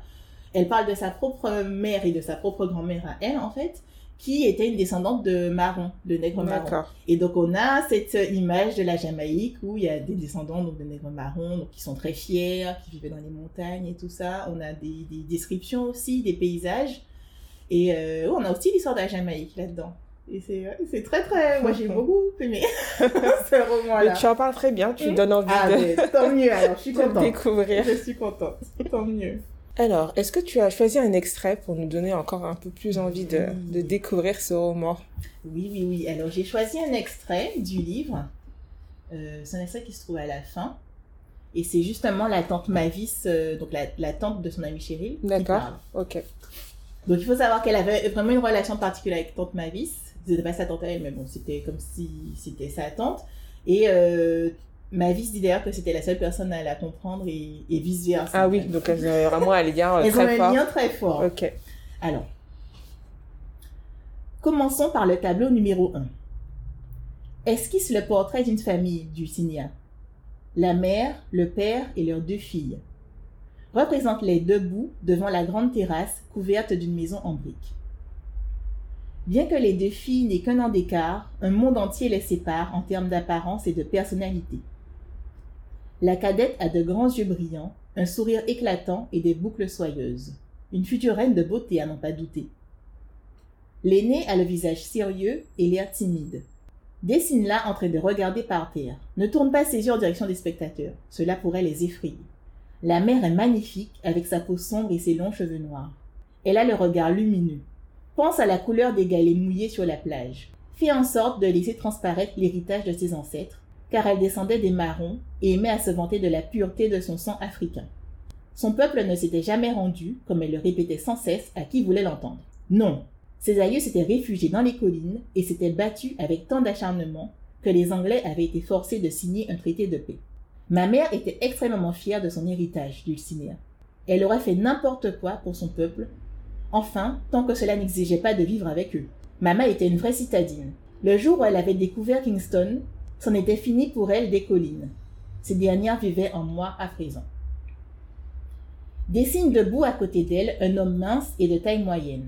elle parle de sa propre mère et de sa propre grand-mère à elle, en fait, qui était une descendante de marron, de nègres marron. Et donc on a cette image de la Jamaïque où il y a des descendants donc, de nègres marrons donc, qui sont très fiers, qui vivaient dans les montagnes et tout ça. On a des, des descriptions aussi, des paysages. Et euh, on a aussi l'histoire de la Jamaïque là-dedans. Et c'est très très... Moi j'ai beaucoup aimé ce roman-là. tu en parles très bien, tu Mhm. donnes envie Ah de, mais tant mieux alors, je suis contente. découvrir. Je suis contente, tant mieux. Alors, est-ce que tu as choisi un extrait pour nous donner encore un peu plus envie de, de découvrir ce roman? Oui, oui, oui. Alors, j'ai choisi un extrait du livre. Euh, c'est un extrait qui se trouve à la fin. Et c'est justement la tante Mavis, euh, donc la, la tante de son ami Cheryl. D'accord. Ok. Donc, il faut savoir qu'elle avait vraiment une relation particulière avec tante Mavis. C'était pas sa tante à elle, mais bon, c'était comme si c'était sa tante. Et euh, Mavis dit d'ailleurs que c'était la seule personne à la comprendre et, et vice-versa. Ah oui, donc elles ont vraiment un lien euh, Elles ont très un fort. lien très fort. Ok. Alors, commençons par le tableau numéro 1. Esquisse le portrait d'une famille du Signa. La mère, le père et leurs deux filles. Représente-les debout devant la grande terrasse couverte d'une maison en briques. Bien que les deux filles n'aient qu'un an d'écart, un monde entier les sépare en termes d'apparence et de personnalité. La cadette a de grands yeux brillants, un sourire éclatant et des boucles soyeuses. Une future reine de beauté à n'en pas douter. L'aînée a le visage sérieux et l'air timide. Dessine-la en train de regarder par terre. Ne tourne pas ses yeux en direction des spectateurs. Cela pourrait les effrayer. La mère est magnifique avec sa peau sombre et ses longs cheveux noirs. Elle a le regard lumineux. Pense à la couleur des galets mouillés sur la plage. Fais en sorte de laisser transparaître l'héritage de ses ancêtres, car elle descendait des marrons et aimait à se vanter de la pureté de son sang africain. Son peuple ne s'était jamais rendu, comme elle le répétait sans cesse à qui voulait l'entendre. Non, ses aïeux s'étaient réfugiés dans les collines et s'étaient battus avec tant d'acharnement que les Anglais avaient été forcés de signer un traité de paix. Ma mère était extrêmement fière de son héritage, Dulcinea. Elle aurait fait n'importe quoi pour son peuple, enfin, tant que cela n'exigeait pas de vivre avec eux. Maman était une vraie citadine. Le jour où elle avait découvert Kingston, c'en était fini pour elle des collines. Ces dernières vivaient en moi à présent. Dessine debout à côté d'elle un homme mince et de taille moyenne.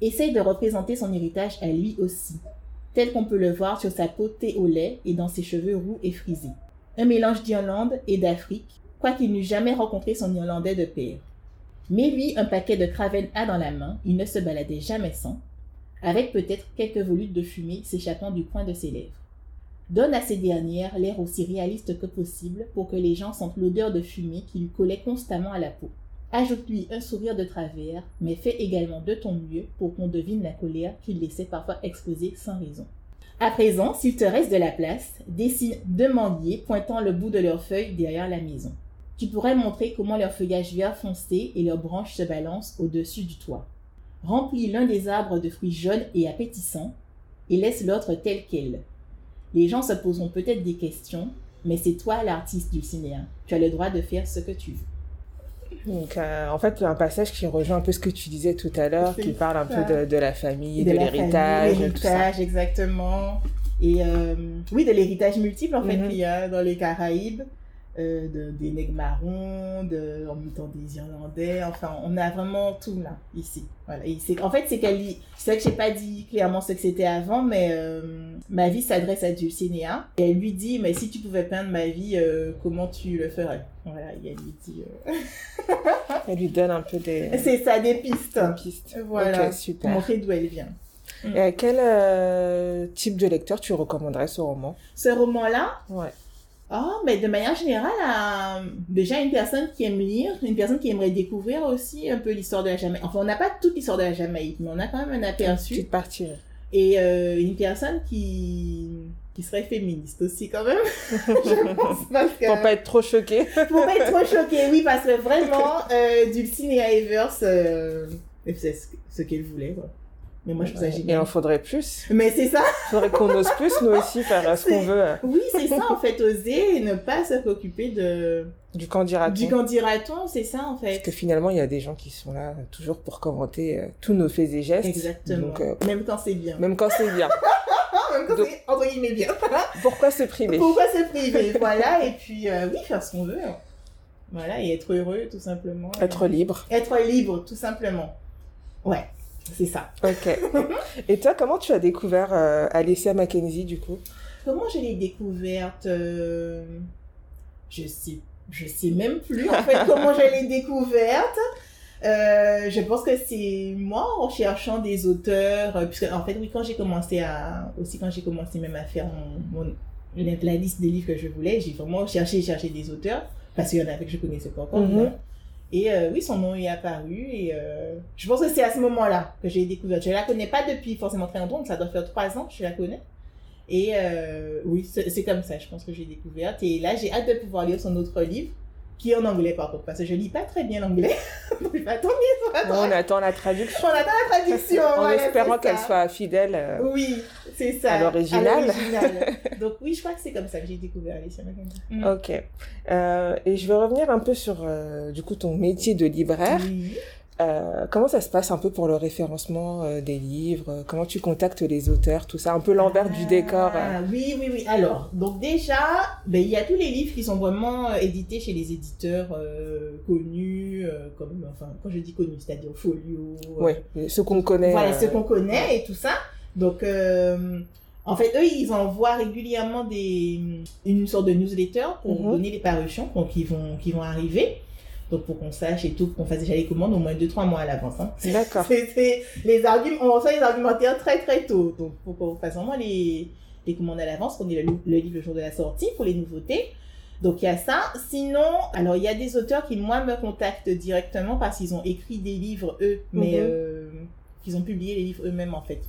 Essaye de représenter son héritage à lui aussi, tel qu'on peut le voir sur sa peau thé au lait et dans ses cheveux roux et frisés. Un mélange d'Irlande et d'Afrique, quoiqu'il n'eût jamais rencontré son Irlandais de père. Mais lui, un paquet de Craven A dans la main, il ne se baladait jamais sans, avec peut-être quelques volutes de fumée s'échappant du coin de ses lèvres. Donne à ces dernières l'air aussi réaliste que possible pour que les gens sentent l'odeur de fumée qui lui collait constamment à la peau. Ajoute-lui un sourire de travers, mais fais également de ton mieux pour qu'on devine la colère qu'il laissait parfois exploser sans raison. À présent, s'il te reste de la place, dessine deux manguiers pointant le bout de leurs feuilles derrière la maison. Tu pourrais montrer comment leur feuillage vert foncé et leurs branches se balancent au-dessus du toit. Remplis l'un des arbres de fruits jaunes et appétissants et laisse l'autre tel quel. Les gens se poseront peut-être des questions, mais c'est toi l'artiste du cinéma. Tu as le droit de faire ce que tu veux. Donc, euh, en fait, un passage qui rejoint un peu ce que tu disais tout à l'heure, qui parle un ça. peu de, de la famille, de, la l'héritage, l'héritage, exactement. Et euh, oui, de l'héritage multiple en fait Mhm. qu'il y a dans les Caraïbes, euh, de, des nègres marrons, de, en temps des Irlandais. Enfin, on a vraiment tout là ici. Voilà. Et en fait, c'est qu'elle, lit- c'est que j'ai pas dit clairement ce que c'était avant, mais euh, ma vie s'adresse à Dulcinea et elle lui dit, mais si tu pouvais peindre ma vie, euh, comment tu le ferais? Voilà. Et elle lui dit, Elle lui donne un peu des, c'est ça, des pistes. des pistes. Voilà. Ok, Pour super. montrer d'où elle vient. Et à quel euh, type de lecteur tu recommanderais ce roman? Ce roman-là, Ouais. Ah, mais de manière générale, déjà une personne qui aime lire, une personne qui aimerait découvrir aussi un peu l'histoire de la Jamaïque. Enfin, on n'a pas toute l'histoire de la Jamaïque, mais on a quand même un aperçu. Petite partie. Et euh, une personne qui qui serait féministe aussi quand même. je pense parce que... Pour pas être trop choqué. Pour pas être trop choqué, oui, parce que vraiment, euh, Dulcinea Evers, euh, elle faisait ce, ce qu'elle voulait, quoi. Mais moi, je ça Il génial. en faudrait plus. Mais c'est ça, Il faudrait qu'on ose plus, nous aussi, faire euh, ce qu'on veut. euh, oui, c'est ça, en fait, oser et ne pas se préoccuper de, Du camp dira-t-on. du qu'en dira-t-on, c'est ça, en fait. Parce que finalement, il y a des gens qui sont là euh, toujours pour commenter euh, tous nos faits et gestes. Exactement. Donc, euh, Même quand c'est bien. même quand c'est bien. Même quand c'est entre guillemets bien. Pourquoi se priver? Pourquoi se priver? Voilà, et puis, euh, oui, faire ce qu'on veut. hein. Voilà, et être heureux, tout simplement. Être libre. Être libre, tout simplement. Ouais, c'est ça. Ok. Et toi, comment tu as découvert euh, Alessia Mackenzie, du coup? Comment je l'ai découverte euh, Je sais, je sais même plus en fait comment je l'ai découverte. Euh, je pense que c'est moi en cherchant des auteurs, euh, puisque en fait oui quand j'ai commencé à aussi quand j'ai commencé même à faire mon, mon- la, la liste des livres que je voulais, j'ai vraiment cherché cherché des auteurs parce qu'il y en avait que je connaissais pas encore. Mhm. évidemment. Et euh, oui, son nom est apparu et euh, je pense que c'est à ce moment-là que j'ai découvert. Je la connais pas depuis forcément très longtemps, donc ça doit faire trois ans que je la connais. Et euh, oui, c'est comme ça, je pense que j'ai découvert. Et là, j'ai hâte de pouvoir lire son autre livre, qui est en anglais par contre, parce que je lis pas très bien l'anglais. Donc, je vais attendre Bon, On attend la traduction. on attend la traduction. En voilà, espérant qu'elle soit fidèle. euh, Oui, c'est ça. À l'original. Donc oui, je crois que c'est comme ça que j'ai découvert Alicia. Mm. Ok. Euh, et je vais revenir un peu sur, euh, du coup, ton métier de libraire. Oui. Euh, comment ça se passe un peu pour le référencement euh, des livres? Euh, Comment tu contactes les auteurs Tout ça, un peu l'envers du décor. euh. Ah, oui, oui, oui. Alors, donc déjà, ben, il y a tous les livres qui sont vraiment édités chez les éditeurs connus, comme, enfin, quand je dis connus, c'est-à-dire Folio. Ouais, ceux qu'on connaît. Voilà, ceux qu'on connaît et tout ça. Donc, en fait, eux, ils envoient régulièrement des, une sorte de newsletter pour Mhm. donner les parutions, donc ils vont, qui vont arriver. Donc, pour qu'on sache et tout, qu'on fasse déjà les commandes au moins 2-3 mois à l'avance. Hein. D'accord. C'est, c'est les arguments, on reçoit les argumentaires très très tôt. Donc, faut qu'on fasse vraiment les, les commandes à l'avance, qu'on ait le, le livre le jour de la sortie pour les nouveautés. Donc, il y a ça. Sinon, alors, il y a des auteurs qui, moi, me contactent directement parce qu'ils ont écrit des livres, eux, mais Mhm. euh, qu'ils ont publié les livres eux-mêmes, en fait.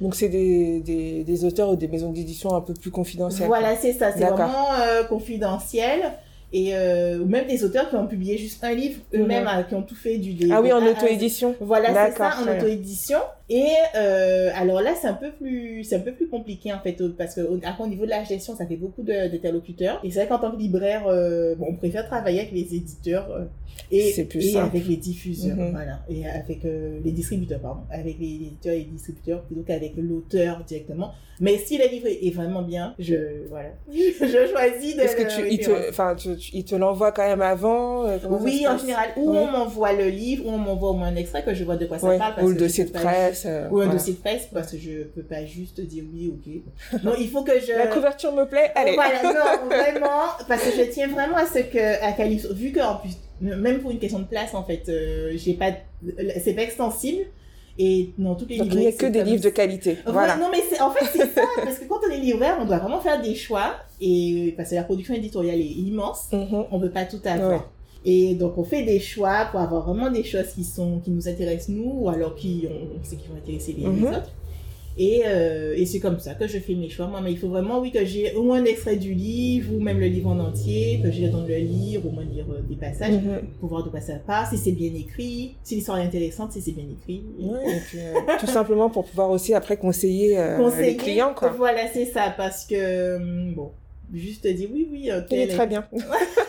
Donc, c'est des, des, des auteurs ou des maisons d'édition un peu plus confidentielles. Voilà, c'est ça. C'est vraiment euh, confidentiel. Et euh, ou même des auteurs qui ont publié juste un livre eux-mêmes, Mhm. euh, qui ont tout fait du des- Ah oui, en auto-édition. Voilà, c'est ça, en auto-édition. Et euh, alors là, c'est un peu plus, c'est un peu plus compliqué en fait, parce que au, après, au niveau de la gestion, ça fait beaucoup d'interlocuteurs. Et c'est vrai qu'en tant que libraire, euh, bon, on préfère travailler avec les éditeurs euh, et, plus et avec les diffuseurs, Mhm. voilà, et avec euh, les distributeurs, pardon, avec les éditeurs et les distributeurs plutôt qu'avec l'auteur directement. Mais si le livre est vraiment bien, je voilà, je choisis de. Est-ce que tu, il te, enfin, tu, tu- il te l'envoie quand même avant euh, Oui, en général, ou on m'envoie le livre, ou on m'envoie au moins un extrait que je vois de quoi ça Ouais, parle. parce Ou le dossier de pas presse. euh, Ou un voilà. dossier de presse, parce que je peux pas juste dire oui, ok. Non, il faut que je... La couverture me plaît, allez. Voilà, non, vraiment, parce que je tiens vraiment à ce que, à Calypso, vu qu'en plus, même pour une question de place, en fait, euh, j'ai pas, c'est pas extensible, et non, toutes les Donc, il n'y a que des livres de qualité. Voilà. non, mais c'est, en fait, c'est ça, parce que quand on est libraire, on doit vraiment faire des choix, et parce que la production éditoriale est immense, Mhm. on peut pas tout avoir. Ouais. Et donc on fait des choix pour avoir vraiment des choses qui sont qui nous intéressent nous ou alors qui on, sait qui vont intéresser les, les Mhm. autres. Et, euh, et c'est comme ça que je fais mes choix. Moi, mais il faut vraiment oui que j'ai au moins un extrait du livre ou même le livre en entier, que j'ai le temps de le lire, au moins lire euh, des passages Mhm. pour voir de quoi ça parle, si c'est bien écrit, si l'histoire est intéressante, si c'est bien écrit. Ouais, et puis, euh, tout simplement pour pouvoir aussi après conseiller, Conseiller, les clients quoi. Voilà, c'est ça parce que hum, bon, juste dire oui oui. Il est très bien.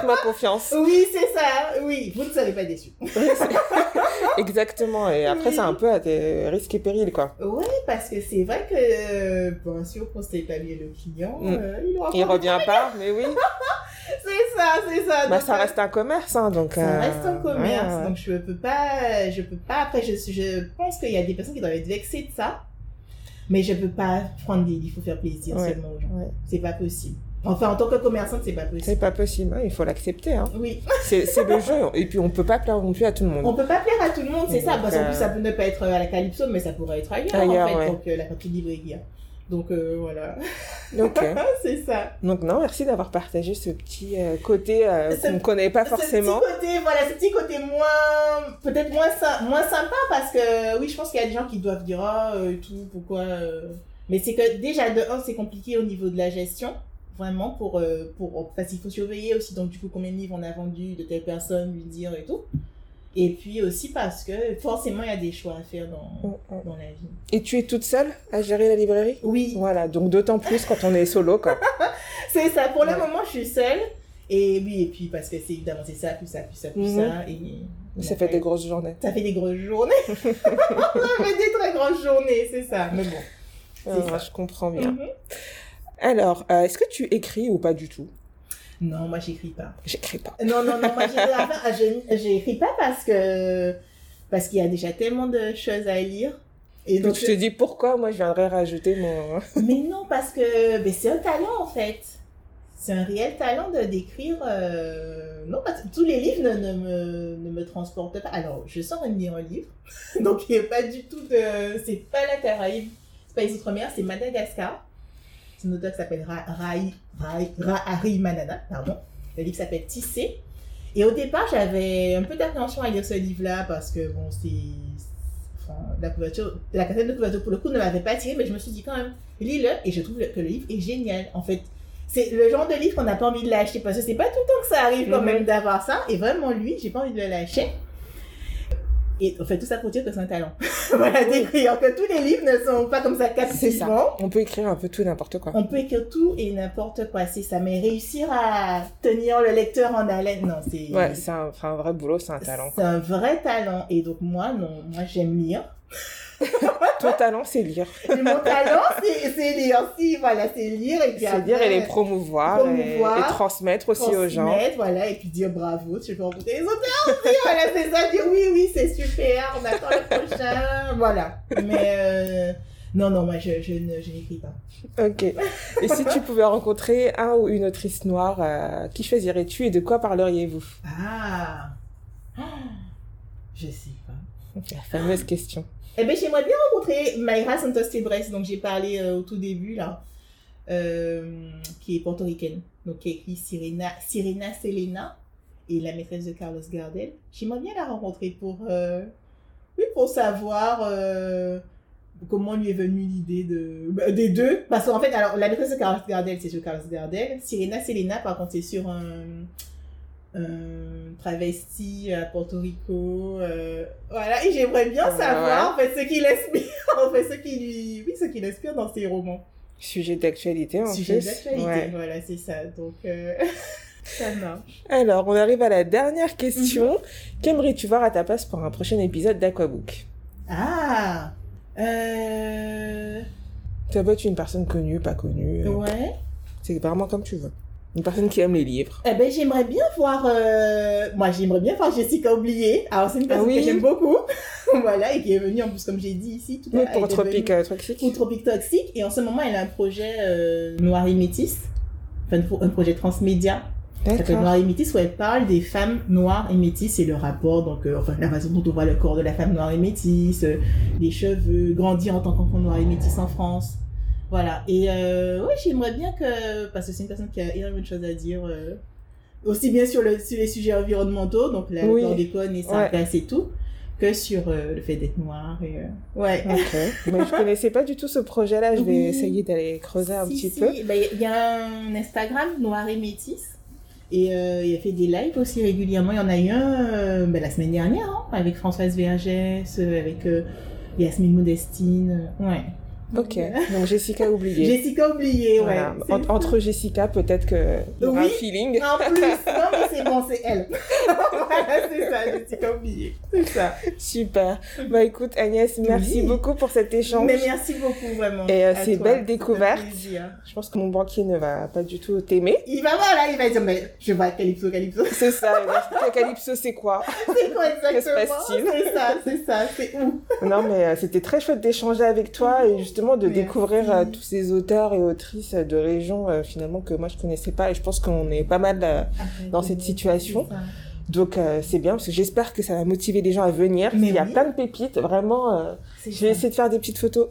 Faites-moi confiance. Oui, c'est ça. Oui, vous ne serez pas déçus. Exactement. Et après, Oui. c'est un peu à tes risques et périls quoi. Ouais, parce que c'est vrai que, euh, bon, si on conseille pas bien le client, Mm. euh, il Il revient pas, mais oui. C'est ça, c'est ça. Bah, Donc, ça euh, reste un commerce, hein, donc. ça euh, reste un commerce, ouais, donc je peux pas, je peux pas, après, je, je pense qu'il y a des personnes qui doivent être vexées de ça, mais je peux pas prendre des livres pour faire plaisir Ouais, seulement aux gens. ouais. C'est pas possible. Enfin, en tant que commerçante, c'est pas C'est possible. pas possible, hein, il faut l'accepter. Hein. Oui, C'est c'est le jeu, et puis on peut pas plaire non plus à tout le monde. on peut pas plaire à tout le monde, c'est ça. Parce qu'en euh, plus, ça peut ne pas être à la Calypso, mais ça pourrait être ailleurs, Ailleurs, en fait, ouais. donc euh, la partie librairie. hein. Donc euh, voilà, Ok. c'est ça. Donc non, merci d'avoir partagé ce petit euh, côté euh, qu'on ne connaît pas forcément. Ce petit côté, voilà, ce petit côté moins, peut-être moins, moins sympa parce que oui, je pense qu'il y a des gens qui doivent dire ah euh, et tout, pourquoi. euh. Mais c'est que déjà de un, c'est compliqué au niveau de la gestion, vraiment pour euh, pour parce qu'il faut surveiller aussi donc du coup combien de livres on a vendu de telle personne, lui dire et tout. Et puis aussi parce que forcément il y a des choix à faire dans Mm, mm. dans la vie. Et tu es toute seule à gérer la librairie? Oui, Voilà, donc d'autant plus quand on est solo, quoi. c'est ça. Pour le moment, je suis seule. Et oui, et puis parce que c'est évidemment c'est ça, plus ça, plus ça, plus Mhm. ça. Et Ça fait des grosses journées. Ça fait des grosses journées. ça fait des très grosses journées, c'est ça. Mais bon. Ah, ça. je comprends bien. Mhm. Alors, euh, est-ce que tu écris ou pas du tout? Non, moi j'écris pas. J'écris pas. Non, non, non, moi j'écris pas parce que parce qu'il y a déjà tellement de choses à lire. Et Donc je te dis pourquoi moi je viendrais rajouter mon... mais non, parce que c'est un talent en fait. C'est un réel talent de d'écrire. euh, Non, parce que tous les livres ne, ne me, ne me transportent pas. Alors, je sors lire un livre, donc il n'y a pas du tout de. C'est pas la Caraïbe, c'est pas les Outre-mer, c'est Madagascar. C'est un auteur qui s'appelle Ra- Rai- Rai- Rahari Manana, pardon. Le livre s'appelle Tissé. Et au départ, j'avais un peu d'appréhension à lire ce livre-là parce que, bon, c'est. Enfin, la couverture, la quatrième de couverture pour le coup ne m'avait pas attiré, mais je me suis dit quand même, lis-le. Et je trouve que le livre est génial. En fait, c'est le genre de livre qu'on n'a pas envie de lâcher parce que c'est pas tout le temps que ça arrive quand Mhm. même d'avoir ça. Et vraiment, lui, j'ai pas envie de le lâcher. Et on fait tout ça pour dire que c'est un talent. voilà, d'écrire que tous les livres ne sont pas comme ça captivants. On peut écrire un peu tout n'importe quoi. On peut écrire tout et n'importe quoi, c'est ça. Mais réussir à tenir le lecteur en haleine, non, c'est Ouais, c'est un, un vrai boulot, c'est un talent. c'est un vrai talent. Et donc moi, non, moi j'aime lire. Ton talent, c'est lire. Et mon talent, c'est lire. Si, voilà, c'est lire et puis C'est dire et les promouvoir, et- promouvoir, et, transmettre aussi aux gens. voilà, et puis dire bravo, tu peux rencontrer les auteurs aussi, voilà, c'est ça, dire oui, oui, c'est super, on attend le prochain, voilà. Mais euh, non, non, moi je, je n'écris pas. Ok. Et si tu pouvais rencontrer un ou une autrice noire, euh, qui choisirais-tu et de quoi parleriez-vous? Ah, Oh, je sais pas. La fameuse question. Eh ben, j'aimerais bien rencontrer Mayra Santos Tebres, donc j'ai parlé euh, au tout début, là, euh, qui est portoricaine, donc qui a écrit Sirena, Selena et la maîtresse de Carlos Gardel. J'aimerais bien la rencontrer pour, euh, oui, pour savoir comment lui est venue l'idée de, bah, des deux. Parce qu'en fait, alors, la maîtresse de Carlos Gardel, c'est sur Carlos Gardel. Sirena Selena, par contre, c'est sur un, un travesti à Porto Rico. euh, voilà, et j'aimerais bien Ouais, savoir, en fait, ce qui l'inspire, en fait, ce qui lui, oui, ce qui l'inspire dans ses romans. Sujet d'actualité en Sujet plus. d'actualité, Ouais. voilà, c'est ça. Donc, euh, ça marche. Alors, on arrive à la dernière question. Qu'aimerais-tu voir à ta place pour un prochain épisode d'Aquabook? Ah, euh, Ça peut être une personne connue, pas connue. euh, ouais. C'est vraiment comme tu veux. Une personne qui aime les livres. Eh ben, j'aimerais bien voir, euh, moi, j'aimerais bien voir Jessica Oubliée. Alors, c'est une personne Ah oui. que j'aime beaucoup. voilà, et qui est venue, en plus, comme j'ai dit ici, tout à Oui, l'heure, pour est venue- Tropique euh, Toxique. ou Tropique Toxique. Et en ce moment, elle a un projet euh, Noir et Métis, enfin, un projet transmédia, qui s'appelle. Noir et Métis, où elle parle des femmes noires et métisses et le rapport, donc, enfin, la façon dont on voit le corps de la femme noire et métisse, les cheveux, grandir en tant qu'enfant noir et métisse en France. Voilà. Et euh, ouais, j'aimerais bien que, parce que c'est une personne qui a énormément de choses à dire, euh, aussi bien sur, le, sur les sujets environnementaux, donc la Oui. chlordécone et sa Ouais. place et tout, que sur euh, le fait d'être noir. Et, euh, ouais. Ok. Mais je connaissais pas du tout ce projet-là. Je vais Oui. essayer d'aller creuser un Si, petit si. peu. Bah, Il y a un Instagram, Noir et Métis. Et euh, il a fait des lives aussi régulièrement. Il y en a eu un euh, bah, la semaine dernière, hein, avec Françoise Vergès, euh, avec Yasmine Modestine. Ouais. Ok. Donc Jessica oubliée. Jessica oubliée, Voilà. ouais. En- entre Jessica, peut-être que il y aura Oui. un feeling. En plus, non mais c'est bon, c'est elle. voilà, c'est ça, Jessica oubliée. C'est ça. Super. Bah écoute Agnès, merci Oui. beaucoup pour cet échange. Mais merci beaucoup, vraiment. Et, euh, ces toi. belles découvertes. Je pense que mon banquier ne va pas du tout t'aimer. Il va voir là, il va dire, mais je vois Calypso, Calypso. C'est ça. Calypso, c'est quoi? C'est quoi exactement? Que se passe-t-il? C'est ça, c'est ça, c'est où? Non, mais euh, c'était très chouette d'échanger avec toi et justement de Merci. découvrir euh, tous ces auteurs et autrices de régions euh, finalement que moi je connaissais pas et je pense qu'on est pas mal euh, dans cette situation. Donc euh, c'est bien parce que j'espère que ça va motiver les gens à venir. Mais Il y a oui. plein de pépites, vraiment. euh, je vais essayer de faire des petites photos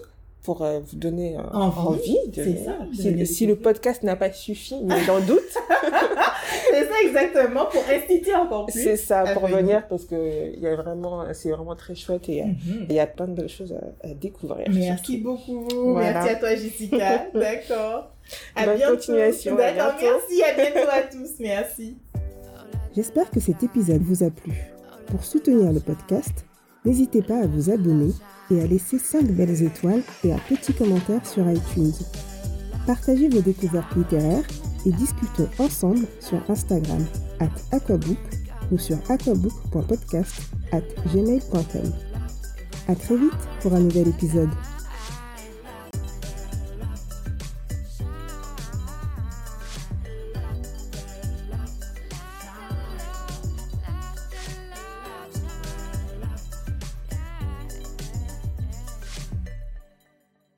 pour euh, vous donner euh, Envie, envie. de ça, Si, le si le podcast n'a pas suffi, mais j'en doute, C'est ça exactement, pour inciter encore plus. c'est ça pour venir. parce que il y a vraiment, c'est vraiment très chouette et euh, Mhm. il y a plein de belles choses à, à découvrir. Merci surtout. beaucoup. Voilà. Merci à toi, Jessica. D'accord. À Bonne bientôt. continuation, D'accord, merci. À bientôt à tous. Merci. J'espère que cet épisode vous a plu. Pour soutenir le podcast, n'hésitez pas à vous abonner et à laisser 5 belles étoiles et un petit commentaire sur iTunes. Partagez vos découvertes littéraires et discutons ensemble sur Instagram at aquabook ou sur aquabook.podcast at gmail.com. À très vite pour un nouvel épisode.